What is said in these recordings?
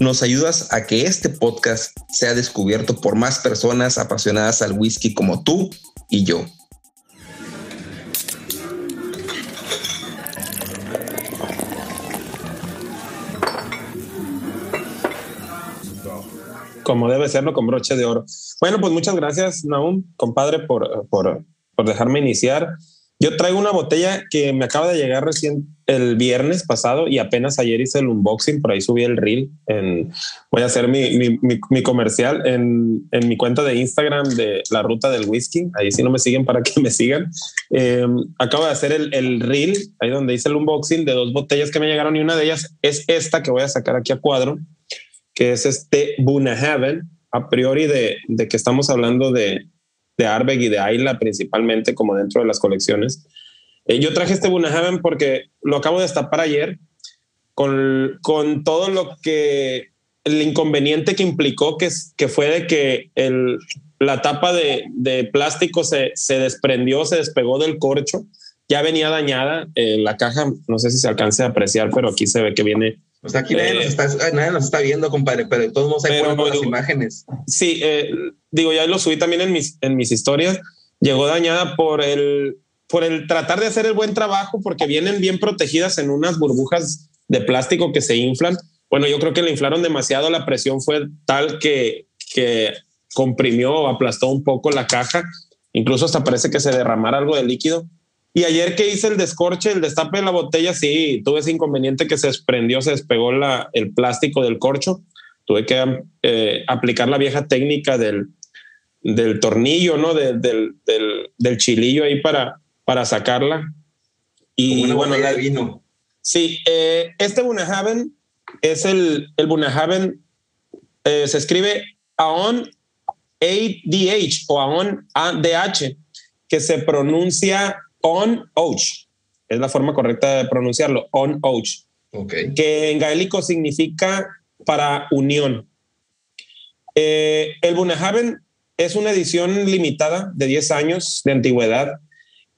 nos ayudas a que este podcast sea descubierto por más personas apasionadas al whisky como tú y yo. Como debe serlo con broche de oro. Bueno, pues muchas gracias, Naum, compadre, por, por, por dejarme iniciar. Yo traigo una botella que me acaba de llegar recién el viernes pasado y apenas ayer hice el unboxing, por ahí subí el reel. En, voy a hacer mi, mi, mi, comercial en, en, mi cuenta de Instagram de la ruta del whisky. Ahí si no me siguen para que me sigan. Eh, acabo de hacer el, el reel, ahí donde hice el unboxing de dos botellas que me llegaron y una de ellas es esta que voy a sacar aquí a cuadro, que es este Bunahaven, a priori de, de que estamos hablando de, de Arbeg y de Ayla principalmente como dentro de las colecciones. Eh, yo traje este Bunahaven porque lo acabo de destapar ayer con, con todo lo que el inconveniente que implicó que, que fue de que el, la tapa de, de plástico se, se, desprendió, se despegó del corcho, ya venía dañada. Eh, la caja, no sé si se alcance a apreciar, pero aquí se ve que viene pues aquí nadie, nos está, nadie, nos está, viendo, compadre, pero de todos modos hay pero, las imágenes. Sí, eh, digo, ya lo subí también en mis, en mis historias. Llegó dañada por el, por el tratar de hacer el buen trabajo, porque vienen bien protegidas en unas burbujas de plástico que se inflan. Bueno, yo creo que le inflaron demasiado, la presión fue tal que, que comprimió o aplastó un poco la caja. Incluso hasta parece que se derramara algo de líquido. Y ayer que hice el descorche, el destape de la botella, sí, tuve ese inconveniente que se desprendió, se despegó la, el plástico del corcho. Tuve que eh, aplicar la vieja técnica del, del tornillo, ¿no? del, del, del, chilillo ahí para, para sacarla. Y Como bueno, la, vino. Sí, eh, este Bunahaven es el, el Bunahaven, eh, se escribe AON ADH o AON ADH, que se pronuncia on ouch. Es la forma correcta de pronunciarlo, on ouch. Okay. Que en gaélico significa para unión. Eh, el Bunahaven es una edición limitada de 10 años de antigüedad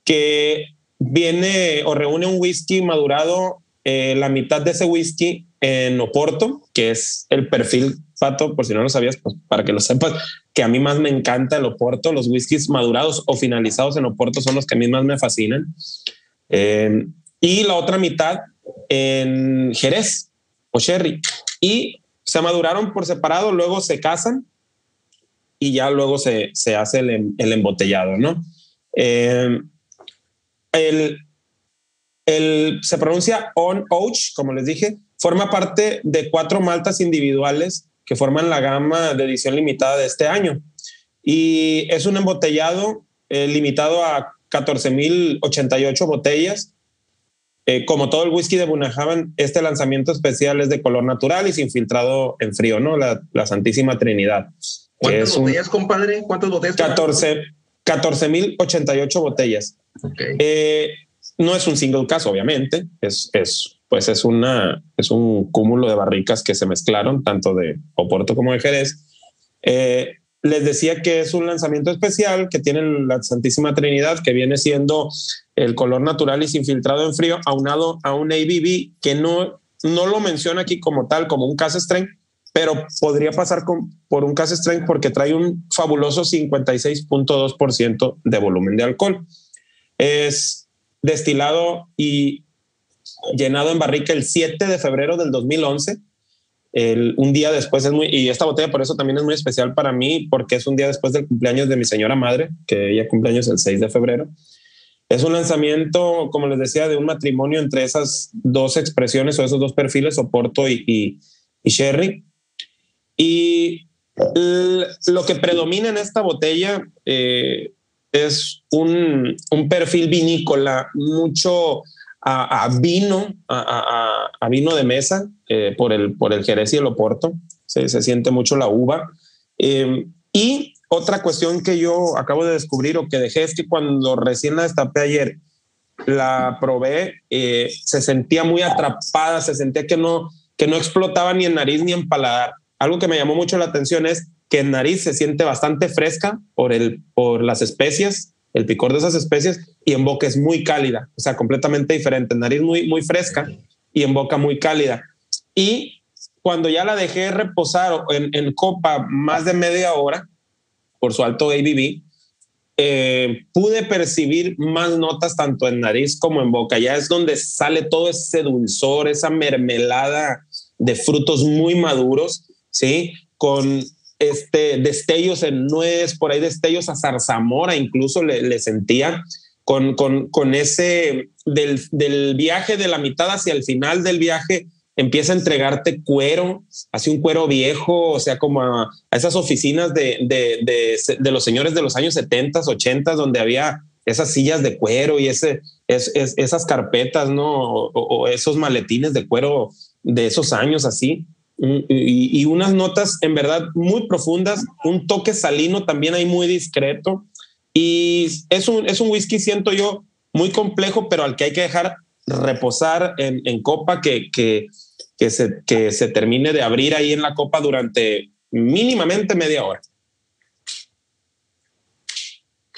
que viene o reúne un whisky madurado, eh, la mitad de ese whisky en Oporto, que es el perfil, Pato, por si no lo sabías, pues para que lo sepas, que a mí más me encanta el Oporto, los whiskies madurados o finalizados en Oporto son los que a mí más me fascinan. Eh, y la otra mitad en Jerez o Sherry. Y se maduraron por separado, luego se casan y ya luego se, se hace el, el, embotellado, ¿no? Eh, el, el, se pronuncia on ouch, como les dije, forma parte de cuatro maltas individuales que forman la gama de edición limitada de este año. Y es un embotellado eh, limitado a 14.088 botellas. Eh, como todo el whisky de Bunahaven, este lanzamiento especial es de color natural y sin filtrado en frío, ¿no? La, la Santísima Trinidad. ¿Cuántas botellas, un, compadre? ¿Cuántas botellas? 14.088 botellas. Okay. Eh, no es un single caso, obviamente, es, es pues es, una, es un cúmulo de barricas que se mezclaron, tanto de Oporto como de Jerez. Eh, les decía que es un lanzamiento especial que tiene la Santísima Trinidad, que viene siendo el color natural y sin filtrado en frío, aunado a un ABV que no, no lo menciona aquí como tal, como un cast strength, pero podría pasar por un cast strength porque trae un fabuloso 56.2% de volumen de alcohol. Es destilado y llenado en barrica el 7 de febrero del 2011. El, un día después es muy, y esta botella por eso también es muy especial para mí, porque es un día después del cumpleaños de mi señora madre, que ella cumpleaños el 6 de febrero. Es un lanzamiento, como les decía, de un matrimonio entre esas dos expresiones o esos dos perfiles, Oporto y, y, y Sherry. Y lo que predomina en esta botella eh, es un, un, perfil vinícola, mucho a, vino, a, vino de mesa eh, por, el, por el Jerez y el Oporto. Se, se siente mucho la uva. Eh, y otra cuestión que yo acabo de descubrir o que dejé es que cuando recién la destapé ayer, la probé, se sentía muy atrapada, se sentía que no, que no explotaba ni en nariz ni en paladar algo que me llamó mucho la atención es que en nariz se siente bastante fresca por, el, por las especias, el picor de esas especias, y en boca es muy cálida, o sea, completamente diferente. En nariz muy, muy fresca y en boca muy cálida. Y cuando ya la dejé reposar en, en copa más de media hora, por su alto ABV, eh, pude percibir más notas tanto en nariz como en boca. Ya es donde sale todo ese dulzor, esa mermelada de frutos muy maduros ¿sí? Con este, destellos en nuez, por ahí destellos a zarzamora, incluso le, sentía con, con, con ese del, del, viaje de la mitad hacia el final del viaje empieza a entregarte cuero, así un cuero viejo, o sea, como a, esas oficinas de, de, de, los señores de los años 70, 80, donde había esas sillas de cuero y ese, es, esas carpetas, ¿no? o, esos maletines de cuero de esos años así y, unas notas en verdad muy profundas, un toque salino también ahí muy discreto. Y es un, es un whisky, siento yo, muy complejo, pero al que hay que dejar reposar en, copa, que, que, que, se, que se termine de abrir ahí en la copa durante mínimamente media hora.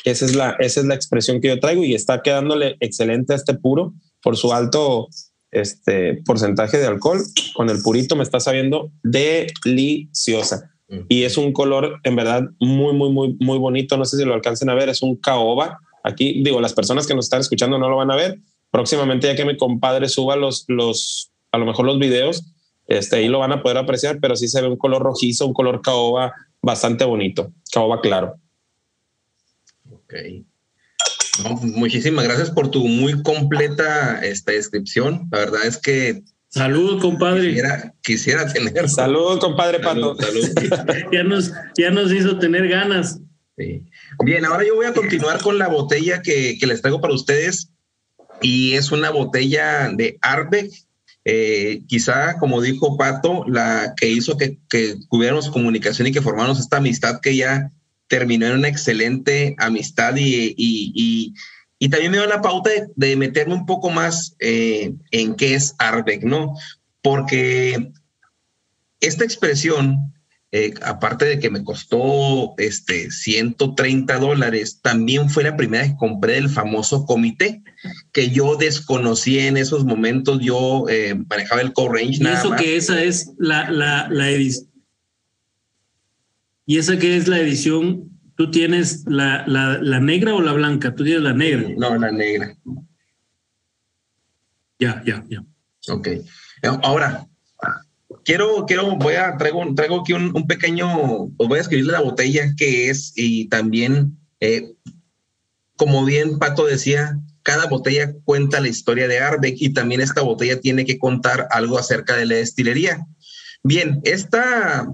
Esa es, la, esa es la expresión que yo traigo y está quedándole excelente a este puro por su alto este porcentaje de alcohol, con el purito me está sabiendo deliciosa. Mm. Y es un color en verdad muy, muy, muy, muy bonito. No sé si lo alcancen a ver. Es un caoba. Aquí digo, las personas que nos están escuchando no lo van a ver. Próximamente, ya que mi compadre suba los, los, a lo mejor los videos, este, ahí lo van a poder apreciar, pero sí se ve un color rojizo, un color caoba bastante bonito. Caoba claro. Ok muchísimas gracias por tu muy completa esta descripción. La verdad es que Saludos, compadre. Quisiera, tener. Saludos, compadre Pato. ya, nos, ya nos hizo tener ganas. Bien, ahora yo voy a continuar con la botella que, les traigo para ustedes. Y es una botella de Arbeck. Eh, quizá, como dijo Pato, la que hizo que, que tuviéramos comunicación y que formáramos esta amistad que ya terminó en una excelente amistad y, y, y, también me da la pauta de, meterme un poco más eh, en qué es Arbeck, ¿no? Porque esta expresión, eh, aparte de que me costó este, 130 dólares, también fue la primera que compré del famoso comité, que yo desconocí en esos momentos, yo eh, manejaba el co-range. Y eso que esa es la, la, la edición ¿Y esa que es la edición? ¿Tú tienes la, la, negra o la blanca? Tú tienes la negra. No, la negra. Ya, ya, ya. Ok. Ahora, quiero, quiero, voy a, traigo, traigo aquí un, un pequeño, os voy a escribirle la botella que es y también, eh, como bien Pato decía, cada botella cuenta la historia de Arbeck y también esta botella tiene que contar algo acerca de la destilería. Bien, esta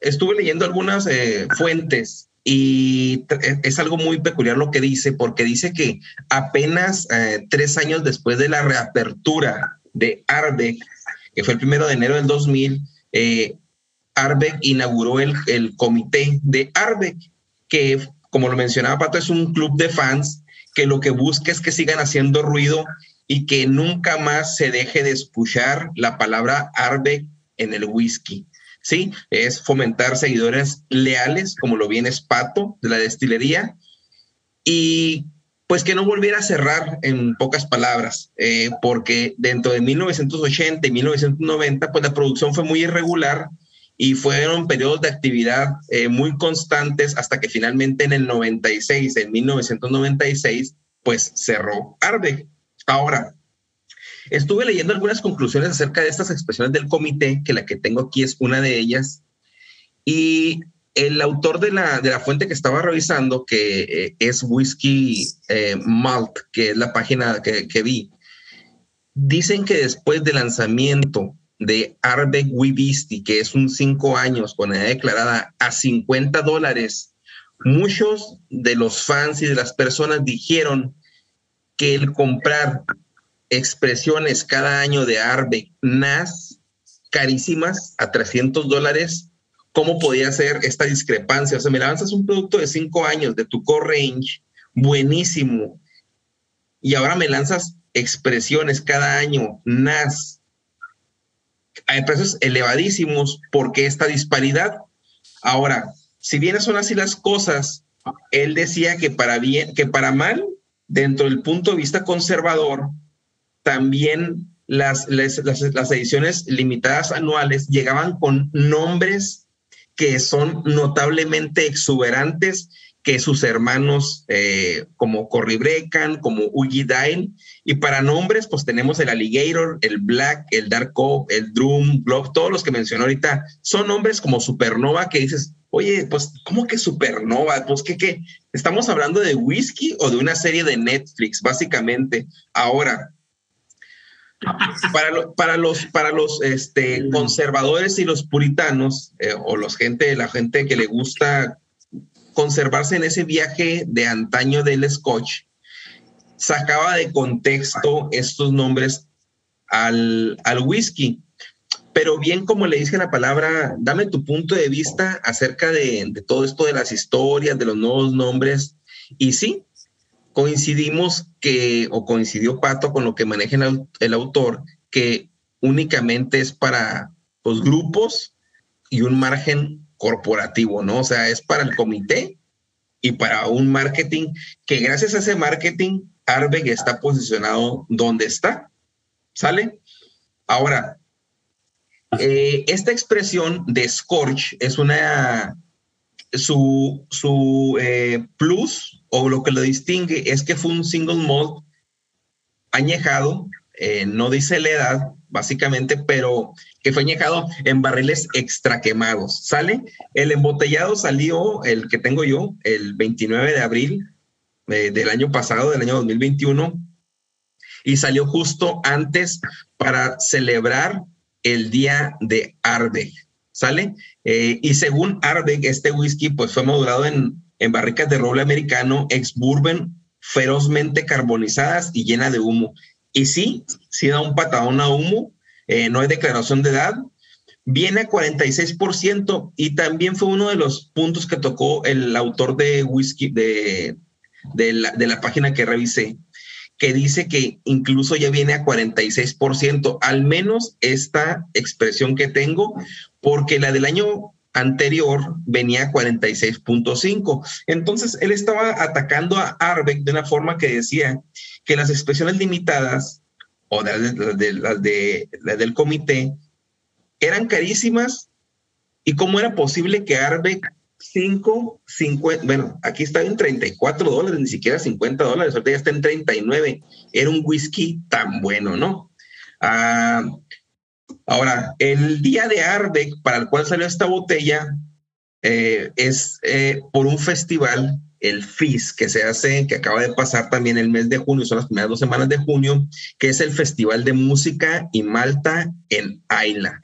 estuve leyendo algunas eh, fuentes y es algo muy peculiar lo que dice, porque dice que apenas eh, tres años después de la reapertura de Arbeck, que fue el primero de enero del 2000, eh, Arbeck inauguró el, el comité de Arbeck, que como lo mencionaba Pato, es un club de fans que lo que busca es que sigan haciendo ruido y que nunca más se deje de escuchar la palabra Arbeck en el whisky. ¿Sí? Es fomentar seguidores leales, como lo viene Pato de la destilería, y pues que no volviera a cerrar en pocas palabras, eh, porque dentro de 1980 y 1990, pues la producción fue muy irregular y fueron periodos de actividad eh, muy constantes hasta que finalmente en el 96, en 1996, pues cerró Arde. Ahora, Estuve leyendo algunas conclusiones acerca de estas expresiones del comité, que la que tengo aquí es una de ellas, y el autor de la, de la fuente que estaba revisando, que eh, es Whiskey eh, Malt, que es la página que, que, vi, dicen que después del lanzamiento de Arbeck Wibisti, que es un cinco años con edad declarada a 50 dólares, muchos de los fans y de las personas dijeron que el comprar expresiones cada año de Arbeck NAS carísimas a 300 dólares cómo podía ser esta discrepancia. O sea, me lanzas un producto de cinco años de tu core range, buenísimo, y ahora me lanzas expresiones cada año, NAS, hay precios elevadísimos. ¿Por qué esta disparidad? Ahora, si bien son así las cosas, él decía que para bien, que para mal, dentro del punto de vista conservador, también las, las, ediciones limitadas anuales llegaban con nombres que son notablemente exuberantes que sus hermanos eh, como Corribrecan, como Ugi Dain. Y para nombres, pues tenemos el Alligator, el Black, el Dark Cop, el Drum, Block, todos los que mencionó ahorita, son nombres como Supernova que dices, oye, pues, ¿cómo que Supernova? Pues, ¿qué, qué? Estamos hablando de whisky o de una serie de Netflix, básicamente. Ahora, para, los, para los este, conservadores y los puritanos, eh, o los gente, la gente que le gusta conservarse en ese viaje de antaño del Scotch, sacaba de contexto estos nombres al, al whisky. Pero bien como le dije la palabra, dame tu punto de vista acerca de, de todo esto de las historias, de los nuevos nombres. Y sí, coincidimos que, o coincidió Pato con lo que maneja el, autor, que únicamente es para los grupos y un margen corporativo, ¿no? O sea, es para el comité y para un marketing que gracias a ese marketing, Arbeg está posicionado donde está. ¿Sale? Ahora, eh, esta expresión de Scorch es una, su, su eh, plus o lo que lo distingue es que fue un single malt añejado, eh, no dice la edad, básicamente, pero que fue añejado en barriles extra quemados. ¿Sale? El embotellado salió, el que tengo yo, el 29 de abril eh, del año pasado, del año 2021, y salió justo antes para celebrar el día de Ardbeg. ¿Sale? Eh, y según Ardbeg, este whisky pues fue modulado en en barricas de roble americano ex bourbon ferozmente carbonizadas y llena de humo. Y sí, sí da un patadón a humo, eh, no hay declaración de edad, viene a 46% y también fue uno de los puntos que tocó el autor de whisky de, de, la, de la página que revisé, que dice que incluso ya viene a 46%, al menos esta expresión que tengo, porque la del año anterior venía a 46.5. Entonces, él estaba atacando a Arbeck de una forma que decía que las expresiones limitadas o las de, del comité eran carísimas y cómo era posible que Arbeck 5, 50, bueno, aquí está en 34 dólares, ni siquiera 50 dólares, ahorita ya está en 39. Era un whisky tan bueno, ¿no? Ah, Ahora, el día de Ardec, para el cual salió esta botella, eh, es eh, por un festival, el FIS, que se hace, que acaba de pasar también el mes de junio, son las primeras dos semanas de junio, que es el Festival de Música y Malta en Ayla.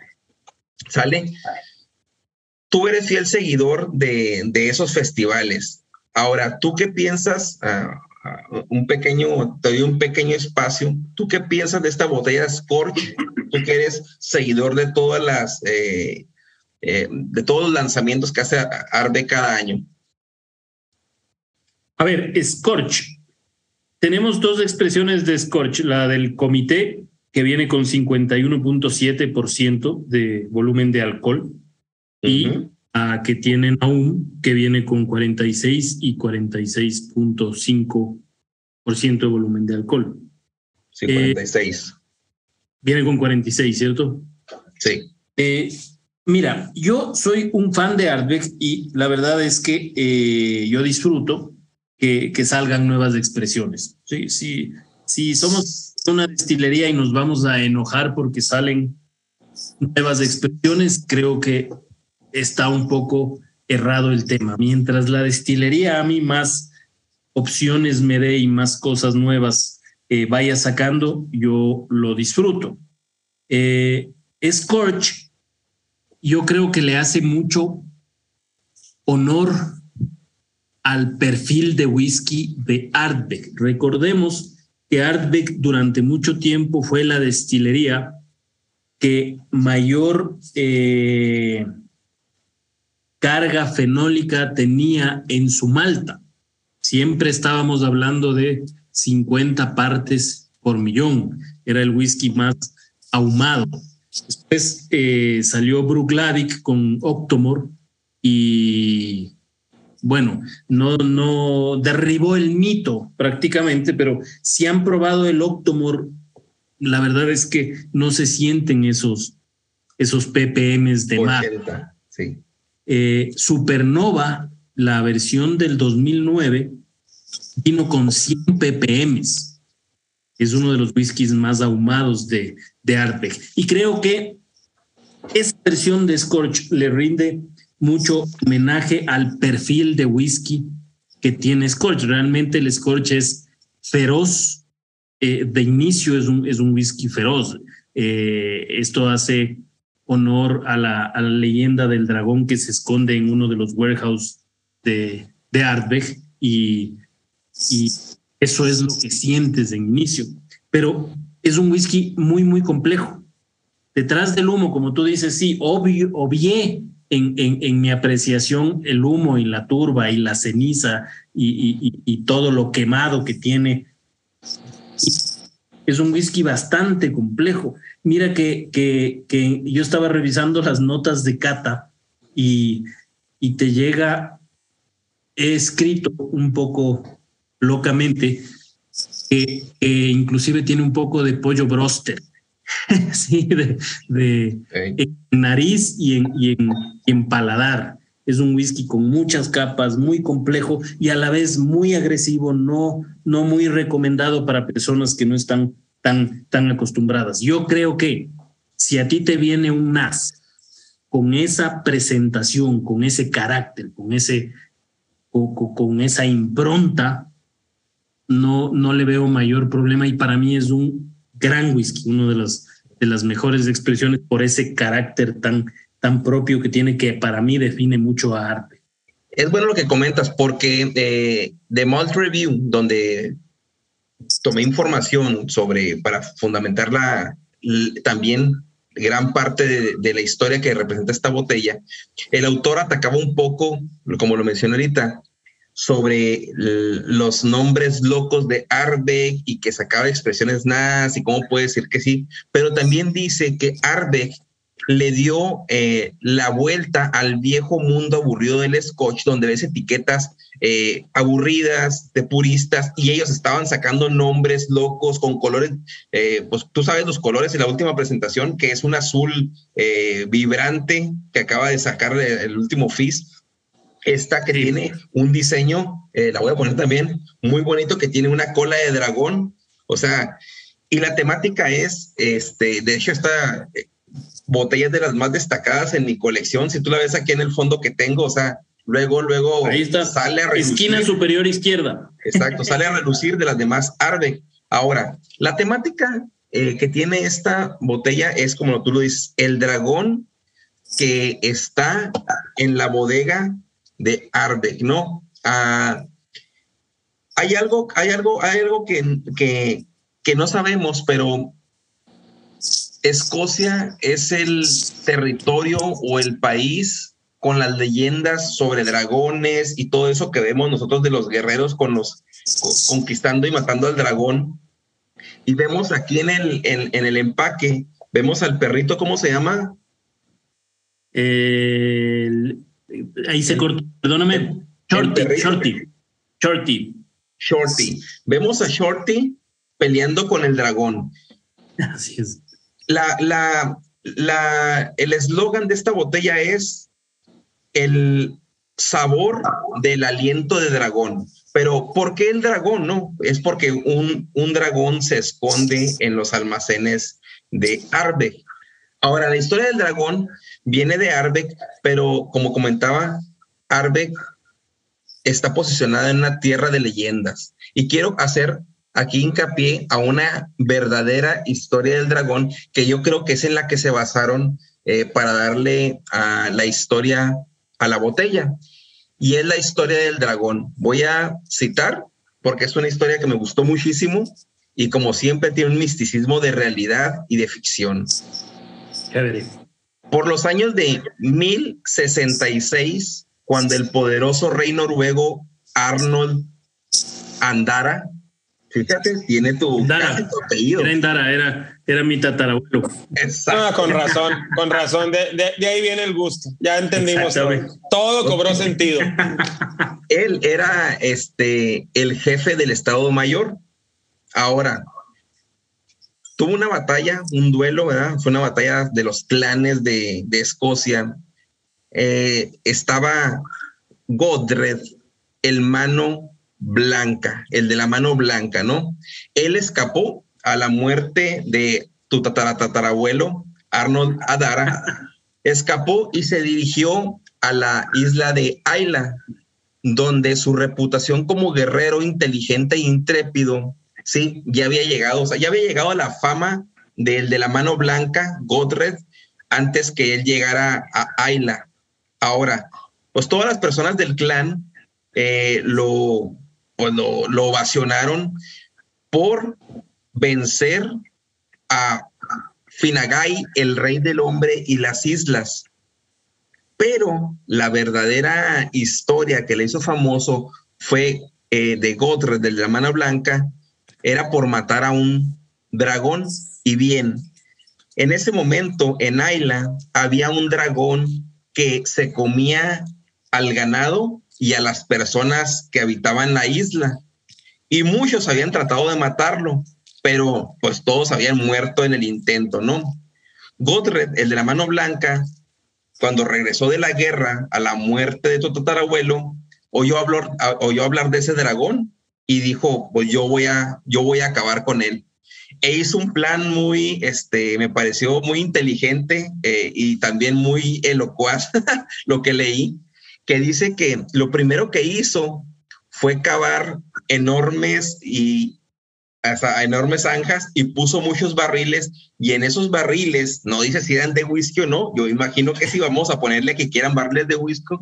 ¿Sale? Tú eres fiel seguidor de, de esos festivales. Ahora, ¿tú qué piensas? Ah, un pequeño, te doy un pequeño espacio. ¿Tú qué piensas de esta botella Scorch? Tú que eres seguidor de todas las, eh, eh, de todos los lanzamientos que hace Arde cada año. A ver, Scorch. Tenemos dos expresiones de Scorch, la del comité, que viene con 51.7% de volumen de alcohol, y que tienen aún, que viene con 46 y 46.5% de volumen de alcohol. Sí, 46. Eh, viene con 46, ¿cierto? Sí. Eh, mira, yo soy un fan de Ardbeg y la verdad es que eh, yo disfruto que, que, salgan nuevas expresiones. Sí, sí, si somos una destilería y nos vamos a enojar porque salen nuevas expresiones, creo que está un poco errado el tema. Mientras la destilería a mí más opciones me dé y más cosas nuevas eh, vaya sacando, yo lo disfruto. Eh, Scorch, yo creo que le hace mucho honor al perfil de whisky de Ardbeg. Recordemos que Ardbeg durante mucho tiempo fue la destilería que mayor eh, carga fenólica tenía en su malta. Siempre estábamos hablando de 50 partes por millón. Era el whisky más ahumado. Después eh, salió Bruichladdich con Octomore y bueno, no, no derribó el mito prácticamente, pero si han probado el Octomore, la verdad es que no se sienten esos, esos ppms de mar. Eh, Supernova, la versión del 2009, vino con 100 ppm. Es uno de los whiskies más ahumados de, de. Y creo que esa versión de Scorch le rinde mucho homenaje al perfil de whisky que tiene Scorch. Realmente el Scorch es feroz, eh, de inicio es un, es un whisky feroz. Eh, esto hace honor a la, leyenda del dragón que se esconde en uno de los warehouse de, de Ardbeg y, eso es lo que sientes de inicio. Pero es un whisky muy, muy complejo. Detrás del humo, como tú dices, sí, obvio, obvié en, en, en, mi apreciación el humo y la turba y la ceniza y todo lo quemado que tiene. Es un whisky bastante complejo. Mira que, que, que yo estaba revisando las notas de cata y, y te llega, he escrito un poco locamente que, que inclusive tiene un poco de pollo broster sí, de, de en nariz y en, y, en, y en, paladar. Es un whisky con muchas capas, muy complejo y a la vez muy agresivo, no, no muy recomendado para personas que no están tan, tan acostumbradas. Yo creo que si a ti te viene un NAS con esa presentación, con ese carácter, con, ese, con, con esa impronta, no, no le veo mayor problema y para mí es un gran whisky, uno de las, de las mejores expresiones por ese carácter tan, tan propio que tiene que para mí define mucho a arte. Es bueno lo que comentas porque eh, de Malt Review, donde tomé información sobre, para fundamentar la, también gran parte de, la historia que representa esta botella, el autor atacaba un poco, como lo mencioné ahorita, sobre los nombres locos de Arbeck y que sacaba expresiones nas y cómo puede decir que sí, pero también dice que Arbeck le dio eh, la vuelta al viejo mundo aburrido del scotch, donde ves etiquetas eh, aburridas de puristas y ellos estaban sacando nombres locos con colores, eh, pues tú sabes los colores en la última presentación, que es un azul eh, vibrante que acaba de sacar el último FIS esta que sí. tiene un diseño, la voy a poner también, muy bonito, que tiene una cola de dragón. O sea, y la temática es, este, de hecho, esta botella es de las más destacadas en mi colección. Si tú la ves aquí en el fondo que tengo, o sea, luego, luego Ahí está. sale a relucir. Esquina superior izquierda. Exacto, sale a relucir de las demás Arde. Ahora, la temática eh, que tiene esta botella es, como tú lo dices, el dragón que está en la bodega de Arbeck, ¿no? Ah, hay algo, hay algo, hay algo que, que, que no sabemos, pero Escocia es el territorio o el país con las leyendas sobre dragones y todo eso que vemos nosotros de los guerreros con los conquistando y matando al dragón. Y vemos aquí en el, en, en el empaque, vemos al perrito, ¿cómo se llama? El, ahí se cortó, perdóname, Shorty, Shorty, Shorty. Shorty. Vemos a Shorty peleando con el dragón. Así es. La, la, la, el eslogan de esta botella es el sabor del aliento de dragón. Pero ¿por qué el dragón? No, es porque un, un dragón se esconde en los almacenes de Arbe. Ahora, la historia del dragón viene de Arbeck, pero como comentaba, Arbeck está posicionada en una tierra de leyendas. Y quiero hacer aquí hincapié a una verdadera historia del dragón que yo creo que es en la que se basaron eh, para darle a la historia a la botella. Y es la historia del dragón. Voy a citar porque es una historia que me gustó muchísimo y como siempre tiene un misticismo de realidad y de ficción. Por los años de 1066, cuando el poderoso rey noruego Arnold Andara Fíjate, tiene tu, apellido. Era Indara, era, era mi tatarabuelo. Ah, con razón, con razón. De, de, ahí viene el gusto. Ya entendimos todo. Todo cobró sentido. Él era este, el jefe del Estado Mayor. Ahora, tuvo una batalla, un duelo, ¿verdad? Fue una batalla de los clanes de, de Escocia. Eh, estaba Godred, el mano blanca, el de la mano blanca, ¿no? Él escapó a la muerte de tu tatarabuelo, Arnold Adara, escapó y se dirigió a la isla de Ayla, donde su reputación como guerrero inteligente e intrépido, sí, ya había llegado, o sea, ya había llegado a la fama del de la mano blanca, Godred, antes que él llegara a Ayla. Ahora, pues todas las personas del clan eh, lo, pues lo, ovacionaron por vencer a Finagai, el rey del hombre y las islas. Pero la verdadera historia que le hizo famoso fue eh, de Godred, de la mano blanca, era por matar a un dragón. Y bien, en ese momento en Ayla había un dragón que se comía al ganado y a las personas que habitaban la isla. Y muchos habían tratado de matarlo, pero pues todos habían muerto en el intento, ¿no? Godred, el de la mano blanca, cuando regresó de la guerra a la muerte de tu tatarabuelo, oyó hablar, oyó hablar de ese dragón y dijo, pues yo voy a, yo voy a acabar con él. E hizo un plan muy, este, me pareció muy inteligente eh, y también muy elocuaz lo que leí, que dice que lo primero que hizo fue cavar enormes y hasta enormes zanjas y puso muchos barriles y en esos barriles, no dice si eran de whisky o no, yo imagino que si vamos a ponerle que quieran barriles de whisky,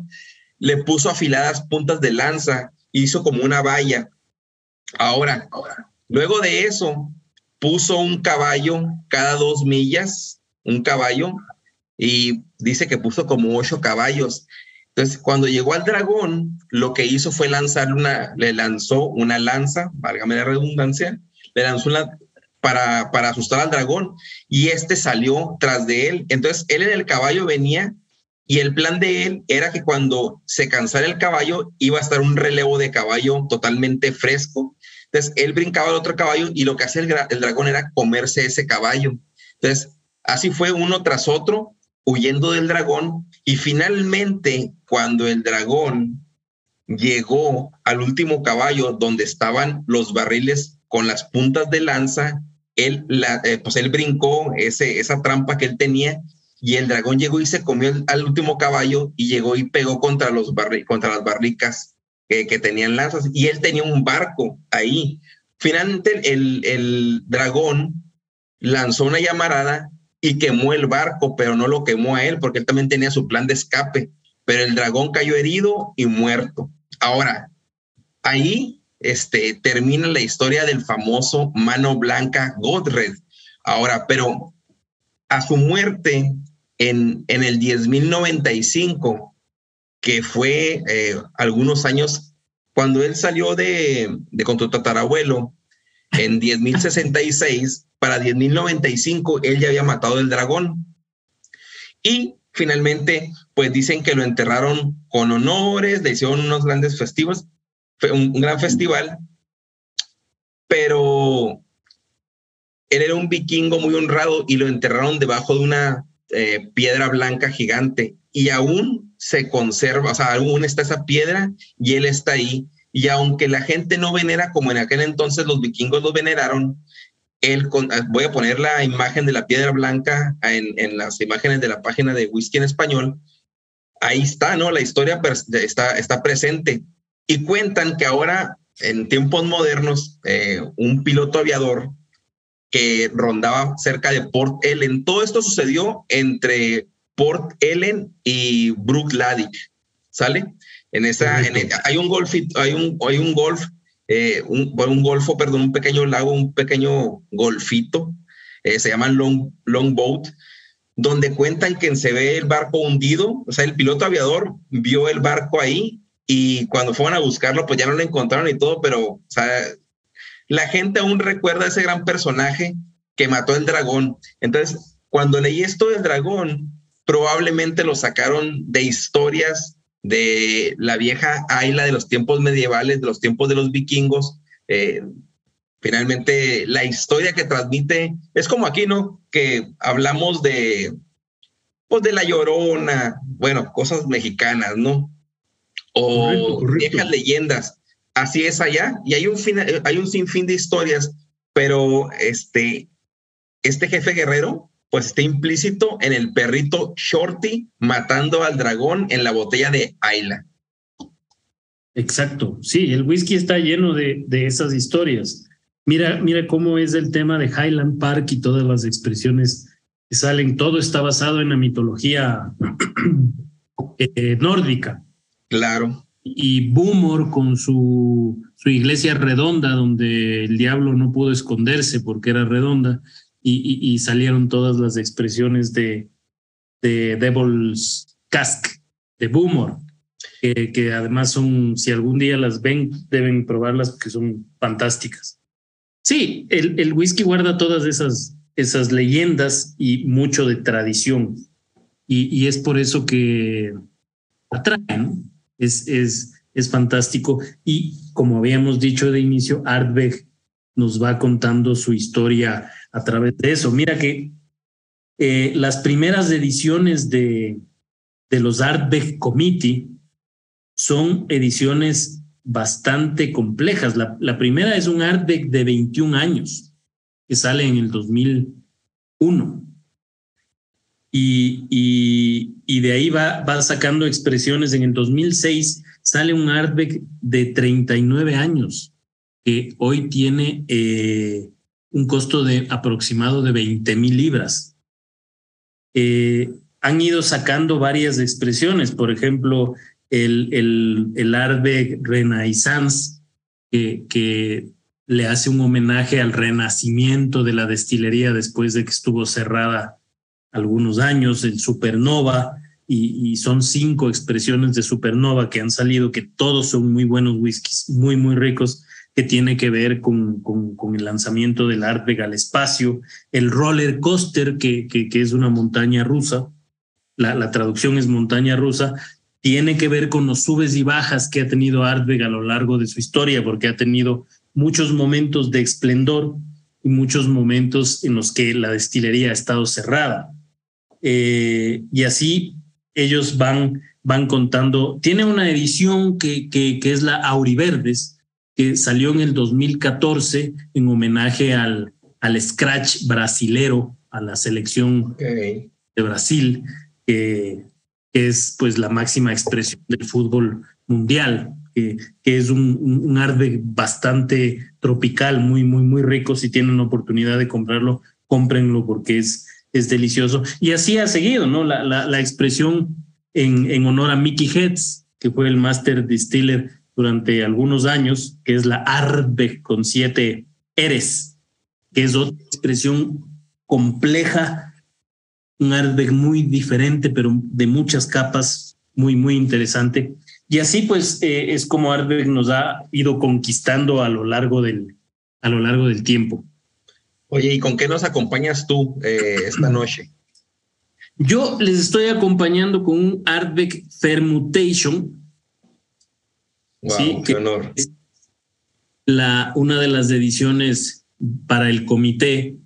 le puso afiladas puntas de lanza, hizo como una valla. Ahora, luego de eso, puso un caballo cada dos millas, un caballo, y dice que puso como ocho caballos. Entonces, cuando llegó al dragón, lo que hizo fue lanzar una, le lanzó una lanza, válgame la redundancia, le lanzó una para, para asustar al dragón y este salió tras de él. Entonces, él en el caballo venía y el plan de él era que cuando se cansara el caballo iba a estar un relevo de caballo totalmente fresco. Entonces, él brincaba al otro caballo y lo que hacía el, el dragón era comerse ese caballo. Entonces, así fue uno tras otro huyendo del dragón y finalmente cuando el dragón llegó al último caballo donde estaban los barriles con las puntas de lanza, él, eh, pues él brincó ese, esa trampa que él tenía y el dragón llegó y se comió al último caballo y llegó y pegó contra, los contra las barricas que, que, tenían lanzas y él tenía un barco ahí. Finalmente el, el dragón lanzó una llamarada y quemó el barco, pero no lo quemó a él porque él también tenía su plan de escape. Pero el dragón cayó herido y muerto. Ahora, ahí este, termina la historia del famoso mano blanca Godred. Ahora, pero a su muerte en, en el 10.095, que fue eh, algunos años, cuando él salió de, de con tu tatarabuelo, en 10.066, para 10.095 él ya había matado el dragón. Y finalmente, pues dicen que lo enterraron con honores, le hicieron unos grandes festivos, un, gran festival, pero él era un vikingo muy honrado y lo enterraron debajo de una eh, piedra blanca gigante y aún se conserva, o sea, aún está esa piedra y él está ahí. Y aunque la gente no venera como en aquel entonces los vikingos lo veneraron, Ah, voy a poner la imagen de la piedra blanca en, las imágenes de la página de Whisky en Español. ahí está, ¿no? La historia está, está presente. Y cuentan que ahora, en tiempos modernos, eh, un piloto aviador que rondaba cerca de Port Ellen, todo esto sucedió entre Port Ellen y Brook Ladic, ¿sale? En esa, hay un golf, hay un, hay un golf, eh, un, un, golfo, perdón, un pequeño lago, un pequeño golfito, eh, se llama Long, Long Boat, donde cuentan que se ve el barco hundido, o sea, el piloto aviador vio el barco ahí y cuando fueron a buscarlo, pues ya no lo encontraron y todo, pero, o sea, la gente aún recuerda a ese gran personaje que mató el dragón. Entonces, cuando leí esto del dragón, probablemente lo sacaron de historias de la vieja Ayla de los tiempos medievales, de los tiempos de los vikingos. Eh, finalmente, la historia que transmite es como aquí, ¿no? Que hablamos de, pues, de la llorona, bueno, cosas mexicanas, ¿no? O viejas leyendas. Así es allá. Y hay un, hay un sinfín de historias, pero este, este jefe guerrero pues está implícito en el perrito Shorty matando al dragón en la botella de Ayla. Exacto, sí, el whisky está lleno de, de, esas historias. Mira, mira cómo es el tema de Highland Park y todas las expresiones que salen. Todo está basado en la mitología eh, nórdica. Claro. Y Boomor con su, su iglesia redonda, donde el diablo no pudo esconderse porque era redonda, y, salieron todas las expresiones de, de Devil's Cask, de Boomer, que, además son, si algún día las ven, deben probarlas porque son fantásticas. Sí, el, el whisky guarda todas esas, esas leyendas y mucho de tradición. Y, y es por eso que atraen, es, es, es fantástico. Y como habíamos dicho de inicio, Artberg nos va contando su historia a través de eso. Mira que eh, las primeras ediciones de, de los Artbeck Committee son ediciones bastante complejas. La, la primera es un Artbeck de 21 años, que sale en el 2001. Y, y, y, de ahí va, va sacando expresiones. En el 2006 sale un Artbeck de 39 años, que hoy tiene eh, un costo de aproximado de 20 mil libras. Eh, han ido sacando varias expresiones, por ejemplo, el, el, el Arbe Renaissance, que, que le hace un homenaje al renacimiento de la destilería después de que estuvo cerrada algunos años, el Supernova, y, y, son cinco expresiones de Supernova que han salido, que todos son muy buenos whiskies, muy, muy ricos que tiene que ver con, con, el lanzamiento del Artbeg al espacio, el roller coaster, que, que, es una montaña rusa, la, la, traducción es montaña rusa, tiene que ver con los subes y bajas que ha tenido Artbeg a lo largo de su historia, porque ha tenido muchos momentos de esplendor y muchos momentos en los que la destilería ha estado cerrada. Eh, y así ellos van, van contando. Tiene una edición que, que, que es la Auriverdes, que salió en el 2014 en homenaje al, al Scratch brasilero, a la selección de Brasil, que, es pues la máxima expresión del fútbol mundial, que, que es un, un, un bastante tropical, muy, muy, muy rico. Si tienen oportunidad de comprarlo, cómprenlo porque es, es delicioso. Y así ha seguido, ¿no? La, la, la expresión en, en honor a Mickey Heads, que fue el Master Distiller durante algunos años, que es la ARBE con siete eres, que es otra expresión compleja, un ARBE muy diferente, pero de muchas capas, muy, muy interesante. Y así pues eh, es como Ardbeg nos ha ido conquistando a lo largo del, a lo largo del tiempo. Oye, ¿y con qué nos acompañas tú eh, esta noche? Yo les estoy acompañando con un Ardbeg Fermutation, sí, qué honor. La, una de las ediciones para el comité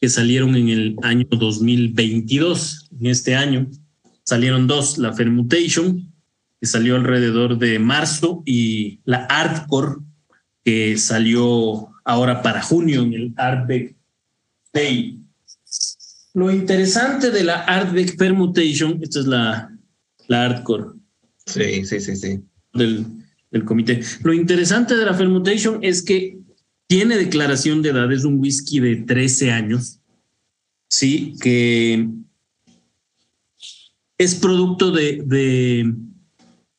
que salieron en el año 2022, en este año, salieron dos, la Fermutation, que salió alrededor de marzo, y la Artcore, que salió ahora para junio en el Artbeck Day. Lo interesante de la Artbeck Permutation, esta es la, la hardcore. Sí, sí, sí, sí. Del, del comité. Lo interesante de la fermentation es que tiene declaración de edad, es un whisky de 13 años, sí, que es producto de,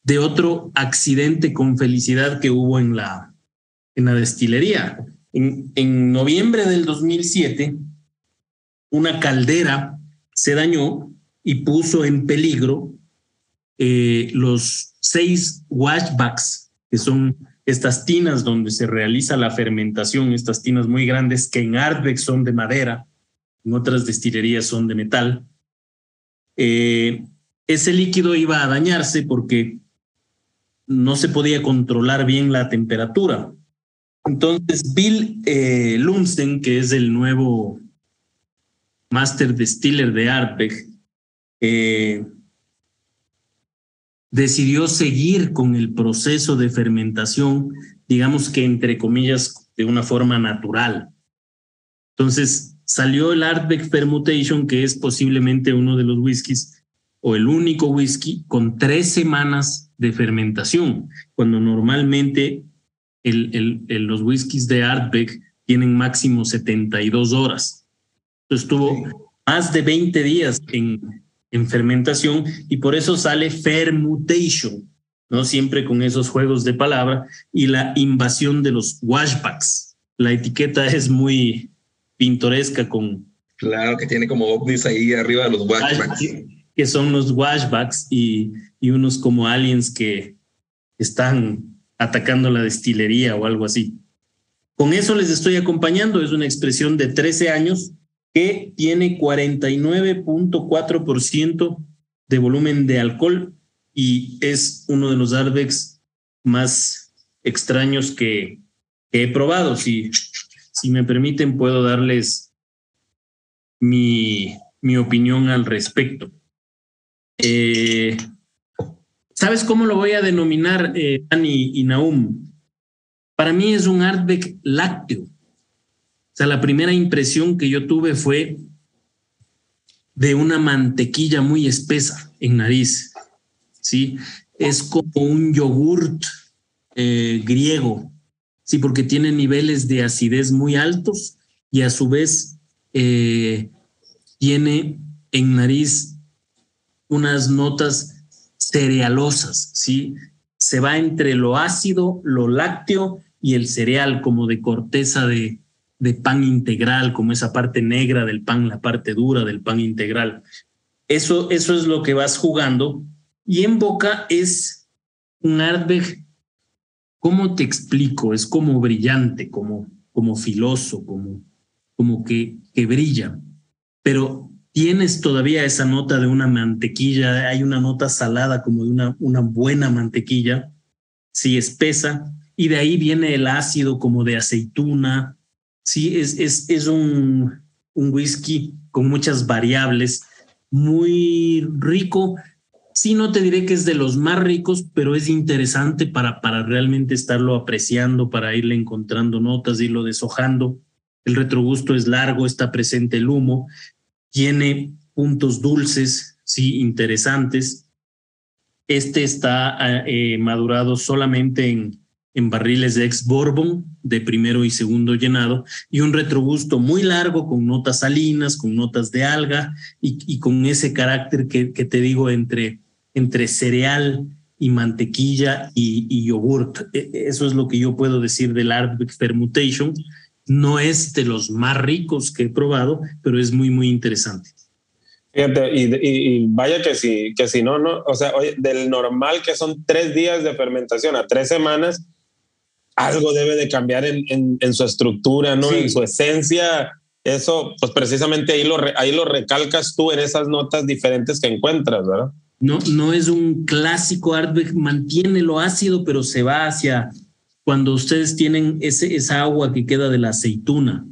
de, otro accidente con felicidad que hubo en la, en la destilería. En, en noviembre del 2007, una caldera se dañó y puso en peligro eh, los seis washbacks, que son estas tinas donde se realiza la fermentación, estas tinas muy grandes que en Ardbeg son de madera, en otras destilerías son de metal. Eh, ese líquido iba a dañarse porque no se podía controlar bien la temperatura. Entonces, Bill eh, que es el nuevo Master Distiller de Ardbeg, eh, decidió seguir con el proceso de fermentación, digamos que entre comillas, de una forma natural. Entonces salió el Ardbeg Fermentation, que es posiblemente uno de los whiskies o el único whisky con tres semanas de fermentación, cuando normalmente el, el, los whiskies de Ardbeg tienen máximo 72 horas. Entonces tuvo más de 20 días en, en fermentación y por eso sale fermutation, ¿no? Siempre con esos juegos de palabra y la invasión de los washbacks. La etiqueta es muy pintoresca con... Claro, que tiene como ovnis ahí arriba de los washbacks. Que son los washbacks y, y unos como aliens que están atacando la destilería o algo así. Con eso les estoy acompañando, es una expresión de 13 años que tiene 49.4% de volumen de alcohol y es uno de los Arbex más extraños que, he probado. Si, si me permiten, puedo darles mi, mi opinión al respecto. Eh, ¿Sabes cómo lo voy a denominar, eh, y Naum? Para mí es un Artbeck lácteo. O sea, la primera impresión que yo tuve fue de una mantequilla muy espesa en nariz. ¿sí? Es como un yogurt eh, griego, ¿sí? porque tiene niveles de acidez muy altos y a su vez eh, tiene en nariz unas notas cerealosas, ¿sí? Se va entre lo ácido, lo lácteo y el cereal, como de corteza de, de pan integral, como esa parte negra del pan, la parte dura del pan integral. Eso, eso es lo que vas jugando. Y en boca es un Ardbeg, ¿cómo te explico? Es como brillante, como, como filoso, como, como que, que brilla. Pero tienes todavía esa nota de una mantequilla, hay una nota salada como de una, una buena mantequilla, sí, espesa, y de ahí viene el ácido como de aceituna, Sí, es, es, es un, un whisky con muchas variables, muy rico. Sí, no te diré que es de los más ricos, pero es interesante para, para realmente estarlo apreciando, para irle encontrando notas, irlo deshojando. El retrogusto es largo, está presente el humo, tiene puntos dulces, sí, interesantes. Este está eh, madurado solamente en, en barriles de ex Bourbon de primero y segundo llenado y un retrogusto muy largo con notas salinas, con notas de alga y, con ese carácter que, que, te digo entre, entre cereal y mantequilla y, y, yogurt. E, eso es lo que yo puedo decir del Ardbeg Permutation. No es de los más ricos que he probado, pero es muy, muy interesante. Fíjate, y, vaya que si, que si no, no, o sea, del normal que son tres días de fermentación a tres semanas, algo debe de cambiar en, en, su estructura, ¿no? En su esencia. Eso, pues precisamente ahí lo, ahí lo recalcas tú en esas notas diferentes que encuentras, ¿verdad? No, no es un clásico Ardbeg, mantiene lo ácido, pero se va hacia cuando ustedes tienen ese, esa agua que queda de la aceituna.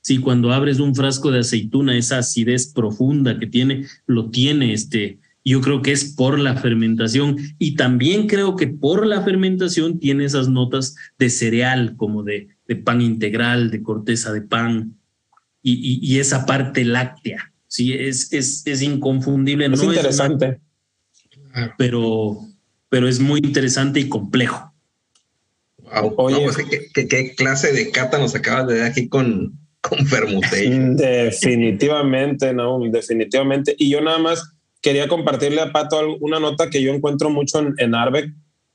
Sí, cuando abres un frasco de aceituna, esa acidez profunda que tiene, lo tiene este, yo creo que es por la fermentación y también creo que por la fermentación tiene esas notas de cereal, como de, de pan integral, de corteza de pan y, y, esa parte láctea. Sí, es, es, es inconfundible. Es interesante. pero, pero es muy interesante y complejo. Oye, pues, ¿qué, clase de cata nos acabas de dar aquí con, con Definitivamente, no, definitivamente. Y yo nada más quería compartirle a Pato una nota que yo encuentro mucho en, en Arbeck,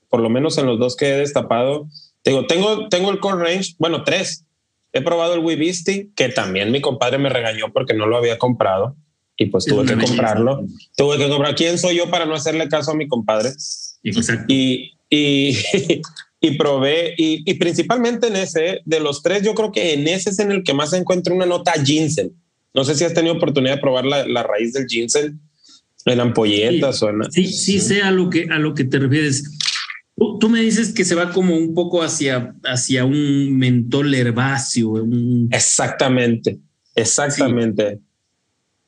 por lo menos en los dos que he destapado. Digo, tengo, tengo el core range, bueno, tres. He probado el Webisti, que también mi compadre me regañó porque no lo había comprado y pues tuve que comprarlo. Tuve que comprar. ¿Quién soy yo para no hacerle caso a mi compadre? Exacto. Y, y, y probé, y, principalmente en ese, de los tres, yo creo que en ese es en el que más encuentro una nota ginseng. No sé si has tenido oportunidad de probar la, la raíz del ginseng en ampolletas sí, o en... Sí, sí, sé a lo que, a lo que te refieres. Tú, me dices que se va como un poco hacia, hacia un mentol herbáceo. Exactamente, exactamente.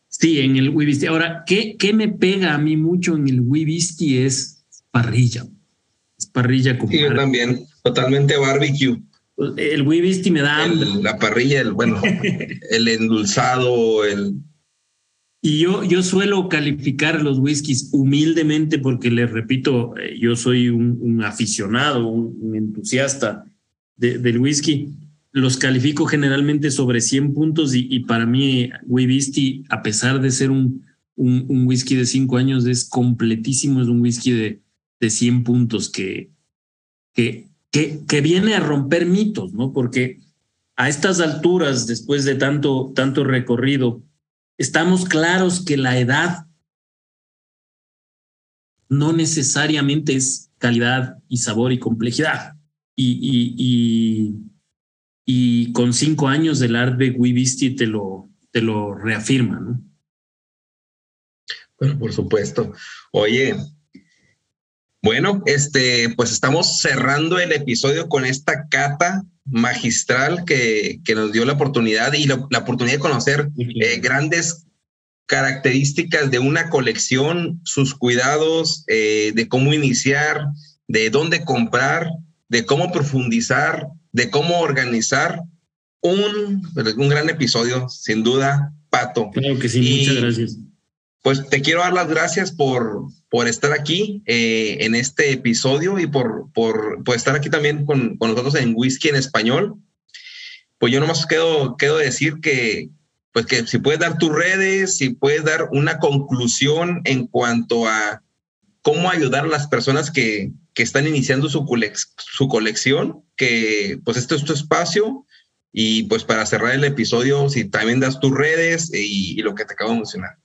Sí. en el Wibisti. Ahora, ¿qué, ¿qué me pega a mí mucho en el Wibisti es parrilla? Es parrilla como. Sí, yo también, totalmente barbecue. El Wibisti me da La parrilla, el bueno, el endulzado, el y yo, yo suelo calificar los whiskies humildemente porque les repito, eh, yo soy un, aficionado, un, entusiasta del whisky. Los califico generalmente sobre 100 puntos y, para mí Whisky, a pesar de ser un, un, whisky de 5 años, es completísimo, es un whisky de, de 100 puntos que, que, que, que viene a romper mitos, ¿no? Porque a estas alturas, después de tanto, tanto recorrido, Estamos claros que la edad no necesariamente es calidad y sabor y complejidad. Y, con cinco años del Artbeck Wibisti te lo, te lo reafirma, ¿no? Bueno, por supuesto. Oye, bueno, este, pues estamos cerrando el episodio con esta cata magistral que, nos dio la oportunidad y la, oportunidad de conocer eh, grandes características de una colección, sus cuidados, eh, de cómo iniciar, de dónde comprar, de cómo profundizar, de cómo organizar. Un, un gran episodio, sin duda, Pato. Claro que sí, muchas gracias. Pues te quiero dar las gracias por, por estar aquí eh, en este episodio y por, por, estar aquí también con, nosotros en Whisky en Español. Pues yo nomás quedo, quedo decir que, pues que si puedes dar tus redes, si puedes dar una conclusión en cuanto a cómo ayudar a las personas que, que están iniciando su, su colección, que pues este es tu espacio. Y pues para cerrar el episodio, si también das tus redes y, y lo que te acabo de mencionar.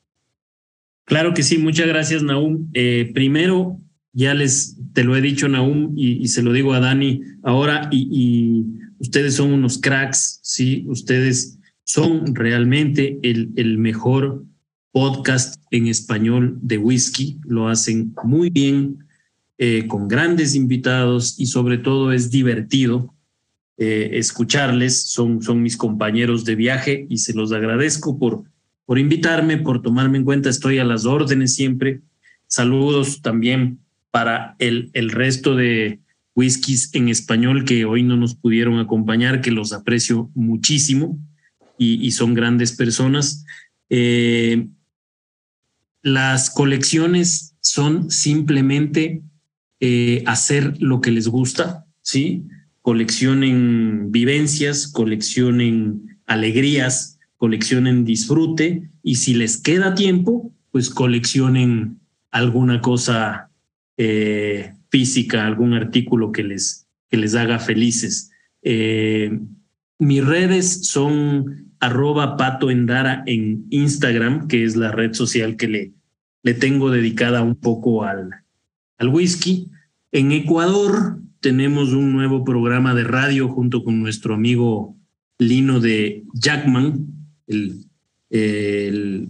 Claro que sí, muchas gracias, Naum. Eh, primero, ya les te lo he dicho, Naum, y, se lo digo a Dani ahora, y, ustedes son unos cracks, sí, ustedes son realmente el, mejor podcast en español de whisky, lo hacen muy bien, eh, con grandes invitados y sobre todo es divertido eh, escucharles, son, son mis compañeros de viaje y se los agradezco por por invitarme, por tomarme en cuenta. Estoy a las órdenes siempre. Saludos también para el, el resto de whiskies en español que hoy no nos pudieron acompañar, que los aprecio muchísimo y, son grandes personas. Eh, las colecciones son simplemente eh, hacer lo que les gusta, ¿sí? Coleccionen vivencias, coleccionen alegrías, coleccionen disfrute y si les queda tiempo, pues coleccionen alguna cosa eh, física, algún artículo que les, que les haga felices. Eh, mis redes son arroba pato endara en Instagram, que es la red social que le, le tengo dedicada un poco al, al whisky. En Ecuador tenemos un nuevo programa de radio junto con nuestro amigo Lino de Jackman, el,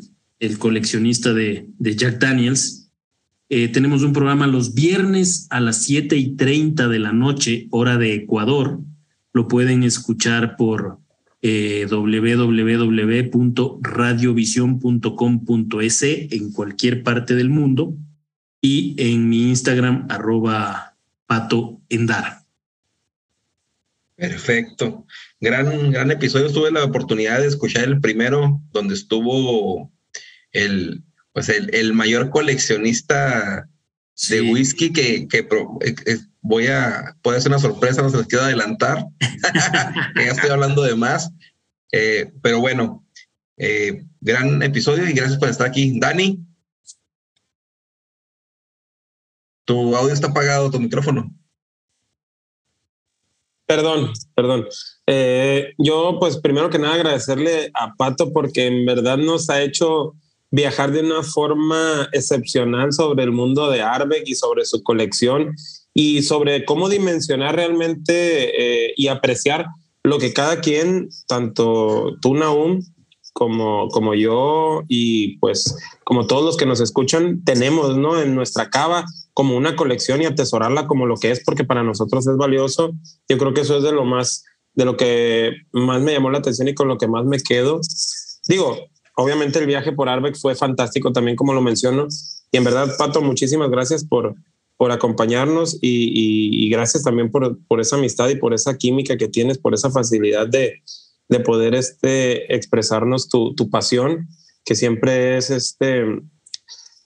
coleccionista de, de, Jack Daniels. Eh, tenemos un programa los viernes a las 7 y 30 de la noche, hora de Ecuador. Lo pueden escuchar por eh, www.radiovision.com.es en cualquier parte del mundo y en mi Instagram arroba pato endara. Perfecto. Gran, gran episodio. Tuve la oportunidad de escuchar el primero, donde estuvo el, pues el, mayor coleccionista de whisky que, que eh, eh, voy a, puede ser una sorpresa, no se les quiero adelantar, que ya estoy hablando de más, eh, pero bueno, gran episodio y gracias por estar aquí. Dani, tu audio está apagado, tu micrófono. Perdón, perdón. yo, pues, primero que nada, agradecerle a Pato porque en verdad nos ha hecho viajar de una forma excepcional sobre el mundo de Arbeck y sobre su colección y sobre cómo dimensionar realmente eh, y apreciar lo que cada quien, tanto tú, Naum, como, como yo y pues como todos los que nos escuchan, tenemos ¿no? en nuestra cava como una colección y atesorarla como lo que es, porque para nosotros es valioso. Yo creo que eso es de lo más, de lo que más me llamó la atención y con lo que más me quedo. Digo, obviamente el viaje por Arbeck fue fantástico también, como lo menciono. Y en verdad, Pato, muchísimas gracias por, por acompañarnos y, gracias también por, por, esa amistad y por esa química que tienes, por esa facilidad de, de poder este, expresarnos tu, tu, pasión, que siempre es, este,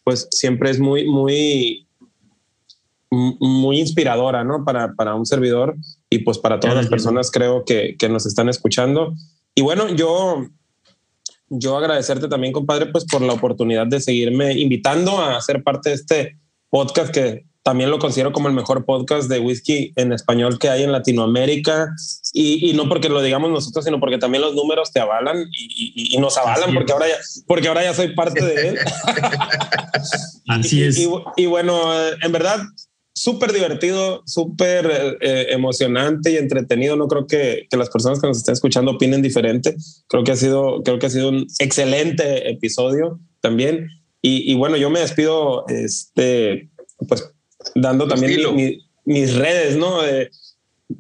pues siempre es muy, muy, muy inspiradora, ¿no? Para, para un servidor y pues para todas las personas creo que, que nos están escuchando. Y bueno, yo yo agradecerte también, compadre, pues por la oportunidad de seguirme invitando a ser parte de este podcast que también lo considero como el mejor podcast de whisky en español que hay en Latinoamérica. Y, no porque lo digamos nosotros, sino porque también los números te avalan y, nos avalan, porque ahora, ya, porque ahora ya soy parte de él. Así es. y bueno, en verdad, súper divertido, súper eh, emocionante y entretenido. No creo que, que, las personas que nos estén escuchando opinen diferente. Creo que ha sido, creo que ha sido un excelente episodio también. Y, y bueno, yo me despido, este, pues dando también mis redes, ¿no? Eh,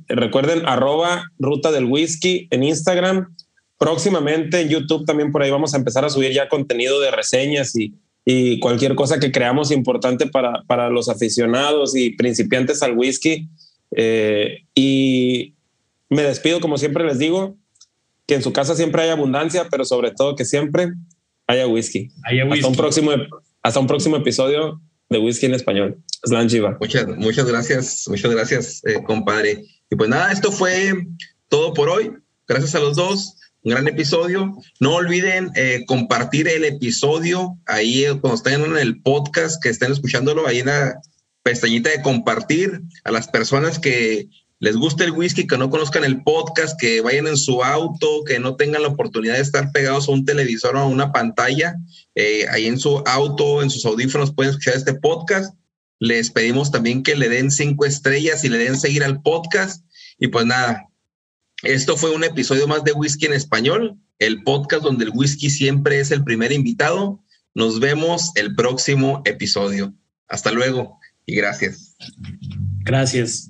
recuerden arroba ruta del whisky en Instagram. Próximamente en YouTube también por ahí vamos a empezar a subir ya contenido de reseñas y, y cualquier cosa que creamos importante para, para los aficionados y principiantes al whisky. Eh, y me despido, como siempre les digo, que en su casa siempre hay abundancia, pero sobre todo que siempre haya whisky. Hasta, un próximo, hasta un próximo episodio de Whisky en Español. Muchas, muchas gracias, muchas gracias, eh, compadre. Y pues nada, esto fue todo por hoy. Gracias a los dos un gran episodio. No olviden eh, compartir el episodio ahí eh, cuando estén en el podcast, que estén escuchándolo, ahí en la pestañita de compartir a las personas que les guste el whisky, que no conozcan el podcast, que vayan en su auto, que no tengan la oportunidad de estar pegados a un televisor o a una pantalla, eh, ahí en su auto, en sus audífonos pueden escuchar este podcast. Les pedimos también que le den cinco estrellas y le den seguir al podcast. Y pues nada, esto fue un episodio más de Whisky en Español, el podcast donde el whisky siempre es el primer invitado. Nos vemos el próximo episodio. Hasta luego y gracias. Gracias.